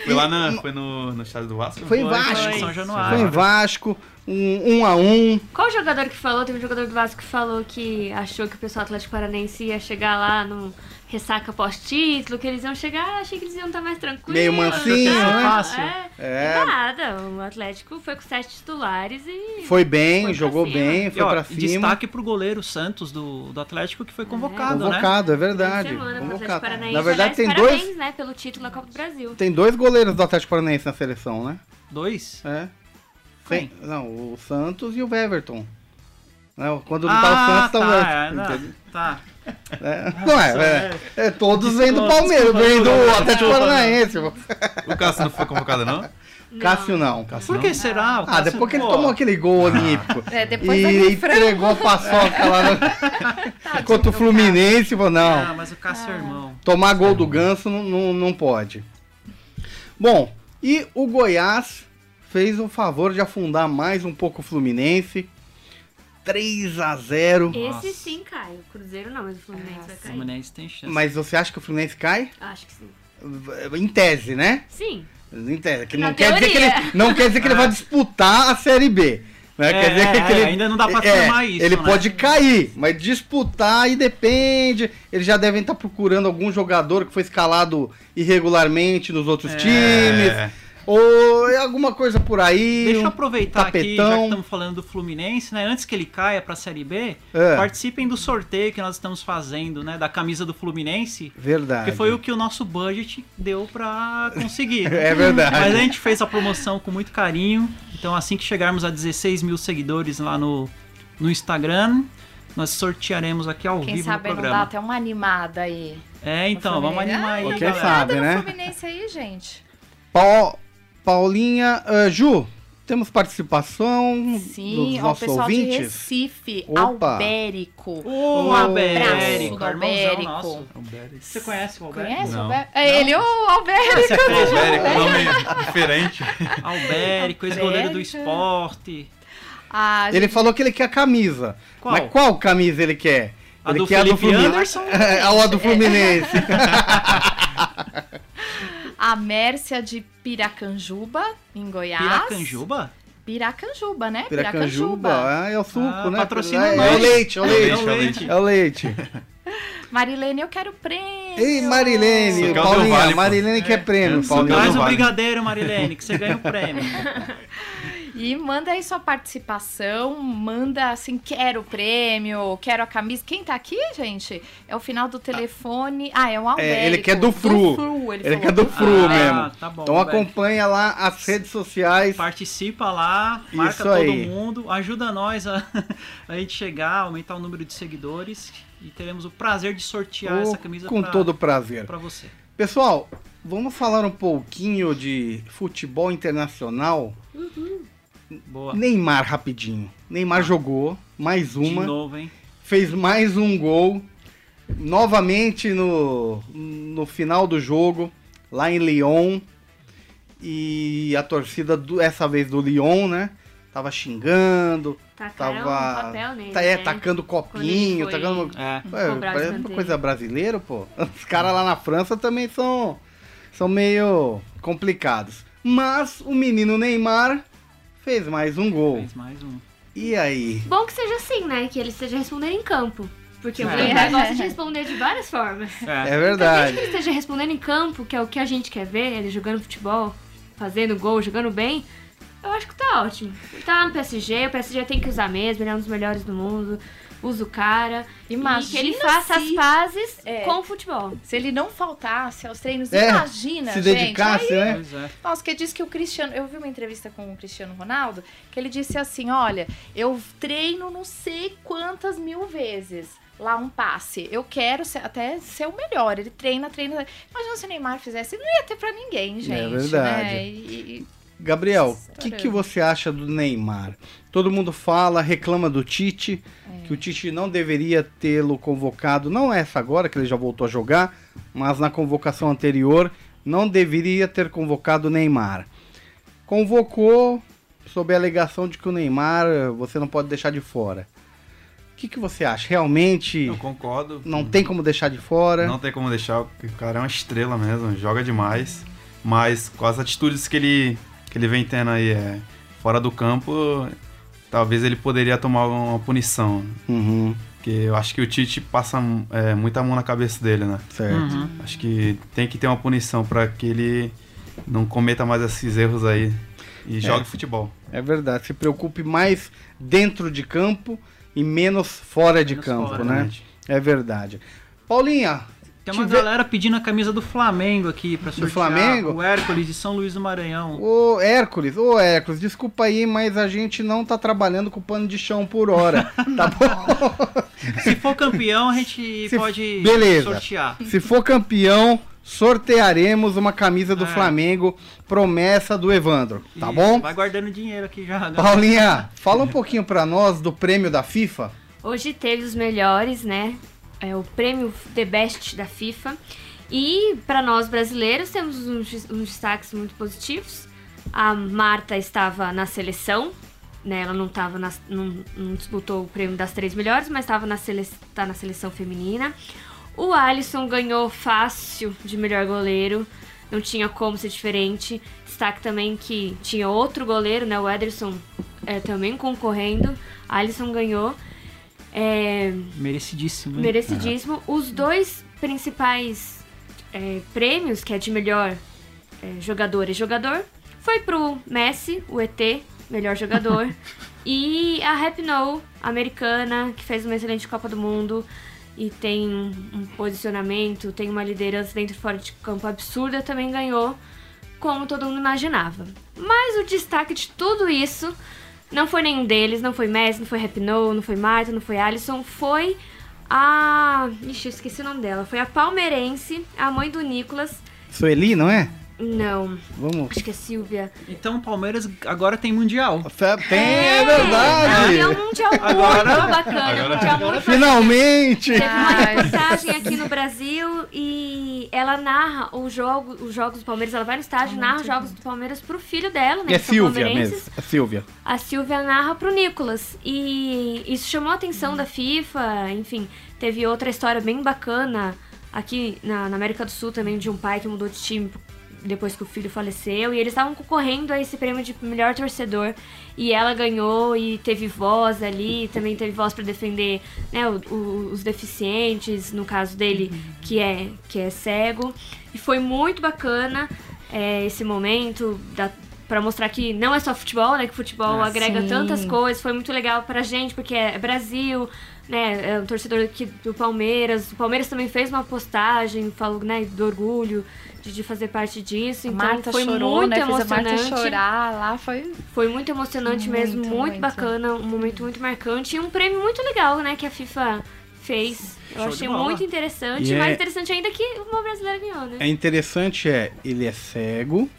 Foi lá na, foi no, no estádio do Vasco? Foi em Foi, Vasco. foi em São Foi Januário. em Vasco, um, um a um. Qual o jogador que falou? Teve um jogador do Vasco que falou que achou que o pessoal do Atlético Paranense ia chegar lá no ressaca pós-título, que eles iam chegar, achei que eles iam estar mais tranquilos. Meio mansinho, é, né? Fácil. É, É. Nada, o Atlético foi com sete titulares e... Foi bem, Foi jogou cima. bem, E, foi ó, pra e cima. destaque pro goleiro Santos do, do Atlético que foi convocado, né? Convocado, é verdade. semana Convocado. Paranaense. Na verdade, tem parabéns, dois, né, pelo título da Copa do Brasil. tem dois goleiros do Atlético Paranaense na seleção, né? Dois? É. Tem- não, o Santos e o Everton. Não, quando não tá o Santos, tá tá, Everton. é, não, tá. É, não é, é, é, todos vêm do Palmeiras, vêm do Atlético. Paranaense. O Cássio não foi convocado, não? [LAUGHS] Cássio não. Por que será? O Ah, Cássio- depois que ele pô, tomou aquele gol olímpico [LAUGHS] É, depois e entregou a paçoca lá no... [LAUGHS] contra o Fluminense, falou, Ah, não, mas o Cássio é irmão. tomar gol do Ganso não, não, não pode. Bom, e o Goiás fez o favor de afundar mais um pouco o Fluminense. 3 a 0 Esse Nossa. sim cai. O Cruzeiro não, mas o Fluminense vai O cair. Fluminense tem chance. Mas você acha que o Fluminense cai? Acho que sim. Em tese, né? Sim. Em tese. Que Na não, quer dizer que ele, não quer dizer que ele [LAUGHS] vai disputar a Série B. Né? É, quer dizer é, que ele, ainda não dá pra é, afirmar isso, Ele né? pode cair, mas disputar aí depende. Eles já devem estar procurando algum jogador que foi escalado irregularmente nos outros É. times. Ou é alguma coisa por aí. Deixa eu um aproveitar aqui, já que estamos falando do Fluminense, né? Antes que ele caia pra Série B, É. participem do sorteio que nós estamos fazendo, né? Da camisa do Fluminense. Verdade. Que foi o que o nosso budget deu pra conseguir. né? [LAUGHS] É verdade. Mas a gente fez a promoção com muito carinho. Então, assim que chegarmos a 16 mil seguidores lá no, no Instagram, nós sortearemos aqui ao Quem vivo sabe no não dá programa. até uma animada aí. É, então, vamos animar aí. Quem sabe, né? Fluminense aí, gente. Pau- Paulinha, ah, Ju, temos participação Sim, dos ó, o nossos pessoal de ouvintes? Recife, Opa. Albérico. Ô, Um Albérico, abraço do Albérico. nosso. Você conhece o Alberto? Conhece o. Albérico? É ele, o Albérico. Você acredita? Albérico, nome diferente. Albérico, ex-goleiro do Albérico. esporte. Ah, Ele gente, falou que ele quer camisa. Qual? Mas qual camisa ele quer? A ele do quer Felipe Anderson? É, a do Fluminense. [LAUGHS] [LAUGHS] a Mércia de Piracanjuba, em Goiás. Piracanjuba? Piracanjuba, né? Piracanjuba, ah, é o suco, Ah, né? patrocina é, é o leite, é o É o leite. é o leite. É o leite. [LAUGHS] Marilene, eu quero prêmio. Ei, Marilene, Sucão Paulinha, Vale. Marilene quer prêmio, É, Paulinha. sucão Traz o Vale. brigadeiro, Marilene, que você ganha o prêmio. [LAUGHS] E manda aí sua participação, manda assim, quero o prêmio, quero a camisa. Quem tá aqui, gente? É o final do telefone. Ah, é o Albérico. É, ele quer do Fru. ele, Ele falou. quer do Fru Ah, mesmo. tá bom, então Alberto. acompanha lá as redes sociais. Participa lá, marca Isso todo aí. mundo, ajuda nós a, [LAUGHS] a gente chegar, aumentar o número de seguidores e teremos o prazer de sortear Oh, essa camisa com pra, todo prazer. pra você. Pessoal, vamos falar um pouquinho de futebol internacional. Boa. Neymar rapidinho. Neymar jogou mais uma. De novo, hein? fez mais um gol novamente no, no final do jogo, lá em Lyon. E a torcida, do, essa vez do Lyon, né? Tava xingando, Tacaram um tava papel nele, tá, é, né? tacando copinho, foi- tacando. É. Ué, parece uma coisa brasileira, pô. Os caras lá na França também são, são meio complicados. Mas o menino Neymar fez mais um gol. Fez mais um. E aí? Bom que seja assim, né? Que ele esteja respondendo em campo. Porque o É. Neymar gosta de responder de várias formas. É É. Desde verdade. que ele esteja respondendo em campo, que é o que a gente quer ver, ele jogando futebol, fazendo gol, jogando bem, eu acho que tá ótimo. Ele tá lá no PSG, o PSG tem que usar mesmo, ele é um dos melhores do mundo, usa o cara. Imagina e que ele faça se- as pazes É. com o futebol. Se ele não faltasse aos treinos, É, imagina, Se gente. dedicasse, Aí- né? É. Nossa, que disse que o Cristiano. Eu vi uma entrevista com o Cristiano Ronaldo que ele disse assim: olha, eu treino não sei quantas mil vezes lá um passe. Eu quero ser- até ser o melhor. Ele treina, treina. Imagina se o Neymar fizesse, não ia ter pra ninguém, gente. verdade. Né? E- e- Gabriel, o que, que você acha do Neymar? Todo mundo fala, reclama do Tite, que o Tite não deveria tê-lo convocado, não essa agora, que ele já voltou a jogar, mas na convocação anterior, não deveria ter convocado o Neymar. Convocou sob a alegação de que o Neymar você não pode deixar de fora. O que, que você acha? Realmente Eu concordo. não tem como deixar de fora? Não tem como deixar, porque o cara é uma estrela mesmo, joga demais. Mas com as atitudes que ele, que ele vem tendo aí é, fora do campo, talvez ele poderia tomar uma punição. Uhum. Porque eu acho que o Tite passa é, muita mão na cabeça dele, né? Certo. Uhum. Acho que tem que ter uma punição para que ele não cometa mais esses erros aí e jogue futebol. É verdade. Se preocupe mais dentro de campo e menos fora de Menos campo, fora, né? Exatamente. É verdade. Paulinha, Tem uma Tive- galera pedindo a camisa do Flamengo aqui pra sortear. Flamengo? O Hércules de São Luís do Maranhão. ô Hércules, ô Hércules, desculpa aí, mas a gente não tá trabalhando com pano de chão por hora, [LAUGHS] tá bom? Se for campeão, a gente [LAUGHS] Se- pode beleza. sortear. Se for campeão, sortearemos uma camisa do É. Flamengo, promessa do Evandro, tá Isso, bom? Vai guardando dinheiro aqui já. galera. Paulinha, fala um pouquinho pra nós do prêmio da FIFA. Hoje teve os melhores, né? É o prêmio The Best da FIFA. E para nós brasileiros temos uns, uns destaques muito positivos. A Marta estava na seleção, né? Ela não tava nas- não, não disputou o prêmio das três melhores, mas estava na, sele, tá na seleção feminina. O Alisson ganhou fácil de melhor goleiro. Não tinha como ser diferente. Destaque também que tinha outro goleiro, né? O Ederson é, também concorrendo. Alisson ganhou. É, Merecidíssimo. hein? merecidíssimo. Os dois principais é, prêmios, que é de melhor é, jogador e jogador, foi pro Messi, o ET, melhor jogador, [LAUGHS] e a Happy No, americana, que fez uma excelente Copa do Mundo e tem um, um posicionamento, tem uma liderança dentro e fora de campo absurda, também ganhou, como todo mundo imaginava. Mas o destaque de tudo isso não foi nenhum deles, não foi Messi, não foi No, não foi Marta, não foi Alisson, foi a. Ixi, eu esqueci o nome dela. Foi a palmeirense, a mãe do Nicolas. Sueli, não é? Não, Vamos. acho que é Silvia. Então o Palmeiras agora tem Mundial. Tem, é verdade! É um mundial Agora- muito bacana. agora- um mundial Finalmente! Teve uma reportagem aqui no Brasil e ela narra o jogo, os jogos do Palmeiras. Ela vai no estádio, narra os jogos do Palmeiras pro filho dela, né? É que são Silvia mesmo. É Silvia. A Silvia narra pro Nicolas. E isso chamou a atenção da FIFA. Enfim, teve outra história bem bacana aqui na, na América do Sul também, de um pai que mudou de time depois que o filho faleceu. E eles estavam concorrendo a esse prêmio de melhor torcedor. E ela ganhou e teve voz ali, também teve voz para defender né, o- o- os deficientes, no caso dele, que, é, que é cego. E foi muito bacana é, esse momento da, para mostrar que não é só futebol, né? Que futebol Ah, agrega sim. tantas coisas. Foi muito legal pra gente, porque é Brasil, né? É um torcedor aqui do Palmeiras. O Palmeiras também fez uma postagem, falou, né, do orgulho de, de fazer parte disso. Então Marta foi chorou, muito né? Fez a emocionante. Marta chorar lá, foi... Foi muito emocionante Muito, mesmo, muito, muito. bacana, um momento muito marcante e um prêmio muito legal, né, que a FIFA fez. Eu Show achei muito interessante, E é- mais interessante ainda que uma brasileira ganhou, né? É interessante é, ele é cego,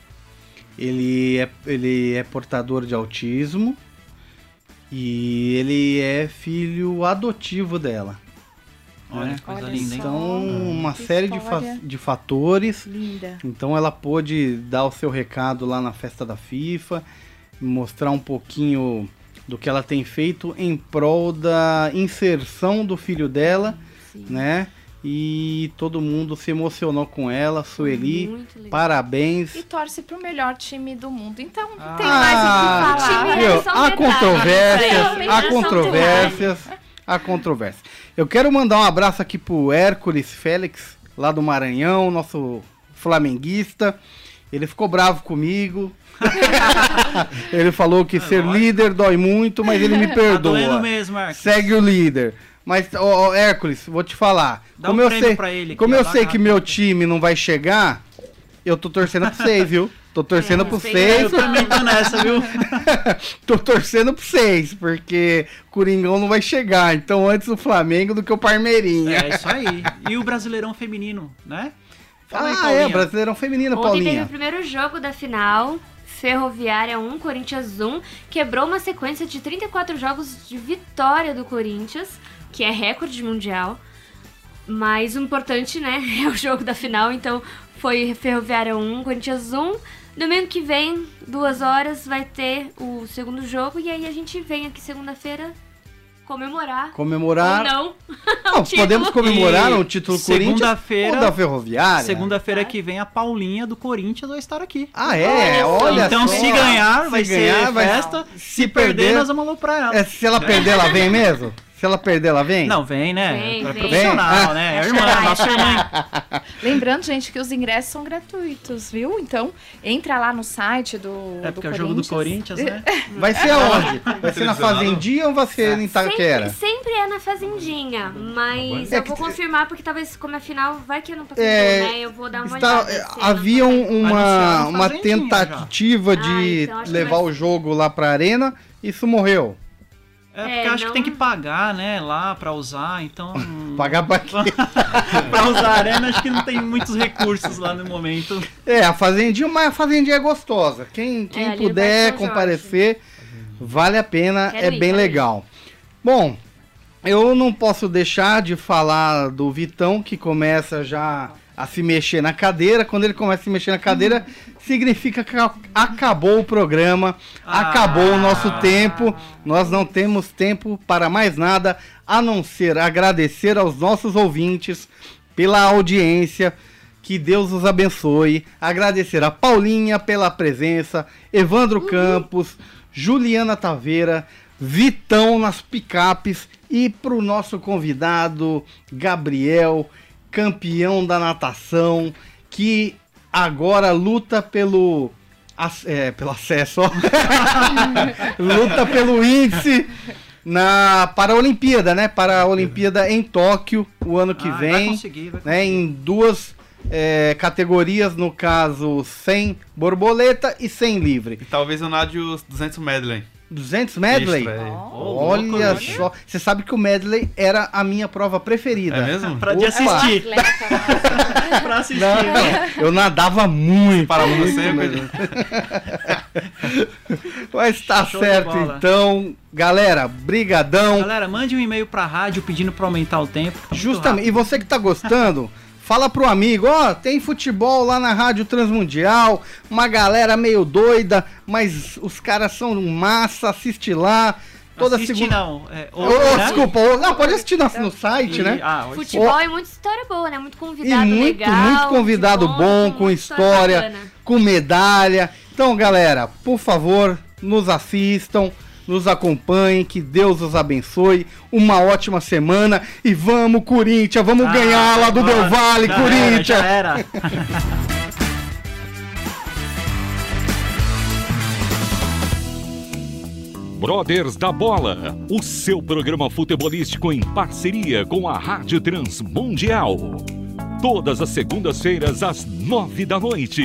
ele é, ele é portador de autismo e ele é filho adotivo dela. Olha, né? coisa Olha linda, hein? Então, uma Que série de, fa- de fatores. Linda. Então ela pôde dar o seu recado lá na festa da FIFA, mostrar um pouquinho do que ela tem feito em prol da inserção do filho dela, Sim. né? E todo mundo se emocionou com ela, Sueli. Parabéns. E torce pro melhor time do mundo. Então, não Ah. tem mais o que falar. Há controvérsias, há controvérsias, há controvérsias. Eu quero mandar um abraço aqui pro Hércules Félix, lá do Maranhão, nosso flamenguista. Ele ficou bravo comigo. [LAUGHS] ele falou que ser lógico. líder dói muito, mas ele me [LAUGHS] Tá perdoa. mesmo, Marcos. Segue o líder. Mas, ó, ó, Hércules, vou te falar. Dá como um eu sei, pra ele como eu sei que meu time não vai chegar, eu tô torcendo pra vocês, viu? Tô torcendo É, respeita vocês. Eu também tô nessa, viu? [LAUGHS] Tô torcendo pra vocês, porque Coringão não vai chegar. Então, antes o Flamengo do que o Parmeirinha. É isso aí. E o Brasileirão Feminino, né? Fala aí, ah, Paulinha. é, Brasileirão Feminino, Ontem teve Paulinha. o primeiro jogo da final, Ferroviária 1, Corinthians 1, quebrou uma sequência de 34 jogos de vitória do Corinthians, que é recorde mundial. Mas o importante, né, [LAUGHS] é o jogo da final, então foi Ferroviária 1, Corinthians 1. Domingo que vem, duas horas, vai ter o segundo jogo e aí a gente vem aqui segunda-feira comemorar. Comemorar. Ou não. [LAUGHS] Não, podemos comemorar E o título Corinthians segunda-feira- da Ferroviária. Segunda-feira que vem a Paulinha do Corinthians vai estar aqui. Ah, é? Olha então, só. se ganhar, Se vai ganhar, ser vai- festa. Se Se perder, perder- nós vamos aloprar ela. É, se ela perder, ela vem mesmo? [LAUGHS] Se ela perder, ela vem? Não, vem, né? Vem, é vem. profissional, Vem. né? É irmã, é nossa irmã. [LAUGHS] Lembrando, gente, que os ingressos são gratuitos, viu? Então, entra lá no site do. É porque é o jogo do Corinthians, né? [LAUGHS] Vai ser aonde? Vai ser na Fazendinha ou vai ser em Itaquera? Sempre, sempre é na fazendinha, mas É eu que- vou confirmar porque talvez como é final, vai que eu não tô É, né? Eu vou dar uma Está, olhada. na havia um- uma, uma tentativa Ah, de então acho que levar vai- o jogo lá pra arena, isso morreu. É porque É, acho não- que tem que pagar, né, lá pra usar, então. [LAUGHS] Pagar pra quê? [LAUGHS] pra usar a arena, acho que não tem muitos recursos lá no momento. É, a Fazendinha, mas a Fazendinha é gostosa. Quem, quem É, puder comparecer, vale a pena, Quero é ir, bem quero ir. legal. Bom, eu não posso deixar de falar do Vitão, que começa já a se mexer na cadeira. Quando ele começa a se mexer na cadeira, [LAUGHS] significa que acabou o programa, Ah. acabou o nosso tempo. Nós não temos tempo para mais nada a não ser agradecer aos nossos ouvintes pela audiência. Que Deus os abençoe. Agradecer a Paulinha pela presença, Evandro Campos, Juliana Taveira, Vitão nas picapes e para o nosso convidado Gabriel, campeão da natação, que agora luta pelo, ac- é, pelo acesso, ó. [LAUGHS] luta pelo índice na para a Olimpíada, né? Para a Olimpíada em Tóquio o ano que Ah, Vai vem conseguir, vai né, em duas é, categorias, no caso 100 borboleta e 100 livre. E talvez eu nade os 200 medley. 200 medley? Ô, Olha louco, né? só, você sabe que o medley era a minha prova preferida. É mesmo? Pra de assistir. [LAUGHS] Pra assistir. Não, eu nadava muito. Muito seco. mesmo. [LAUGHS] Mas tá Show certo então. Galera, brigadão. Galera, mande um e-mail pra rádio pedindo pra aumentar o tempo. tá Justamente. E você que tá gostando, [LAUGHS] fala pro amigo, ó, tem futebol lá na Rádio Transmundial, uma galera meio doida, mas os caras são massa, assiste lá. Toda Assiste segunda. não. É, Ô, ouve, né? Desculpa, ô, não, pode assistir no, no site, E- né? Ah, hoje- Futebol e muita história boa, né? Muito E convidado muito, legal. muito convidado de bom, com história, bacana. com medalha. Então, galera, por favor, nos assistam, nos acompanhem, que Deus os abençoe. Uma ótima semana e vamos, Corinthians, vamos Ah, ganhar lá do. Del Vale, Já Corinthians. Era, já [LAUGHS] era. Brothers da Bola, o seu programa futebolístico em parceria com a Rádio Transmundial. Todas as segundas-feiras às nove da noite.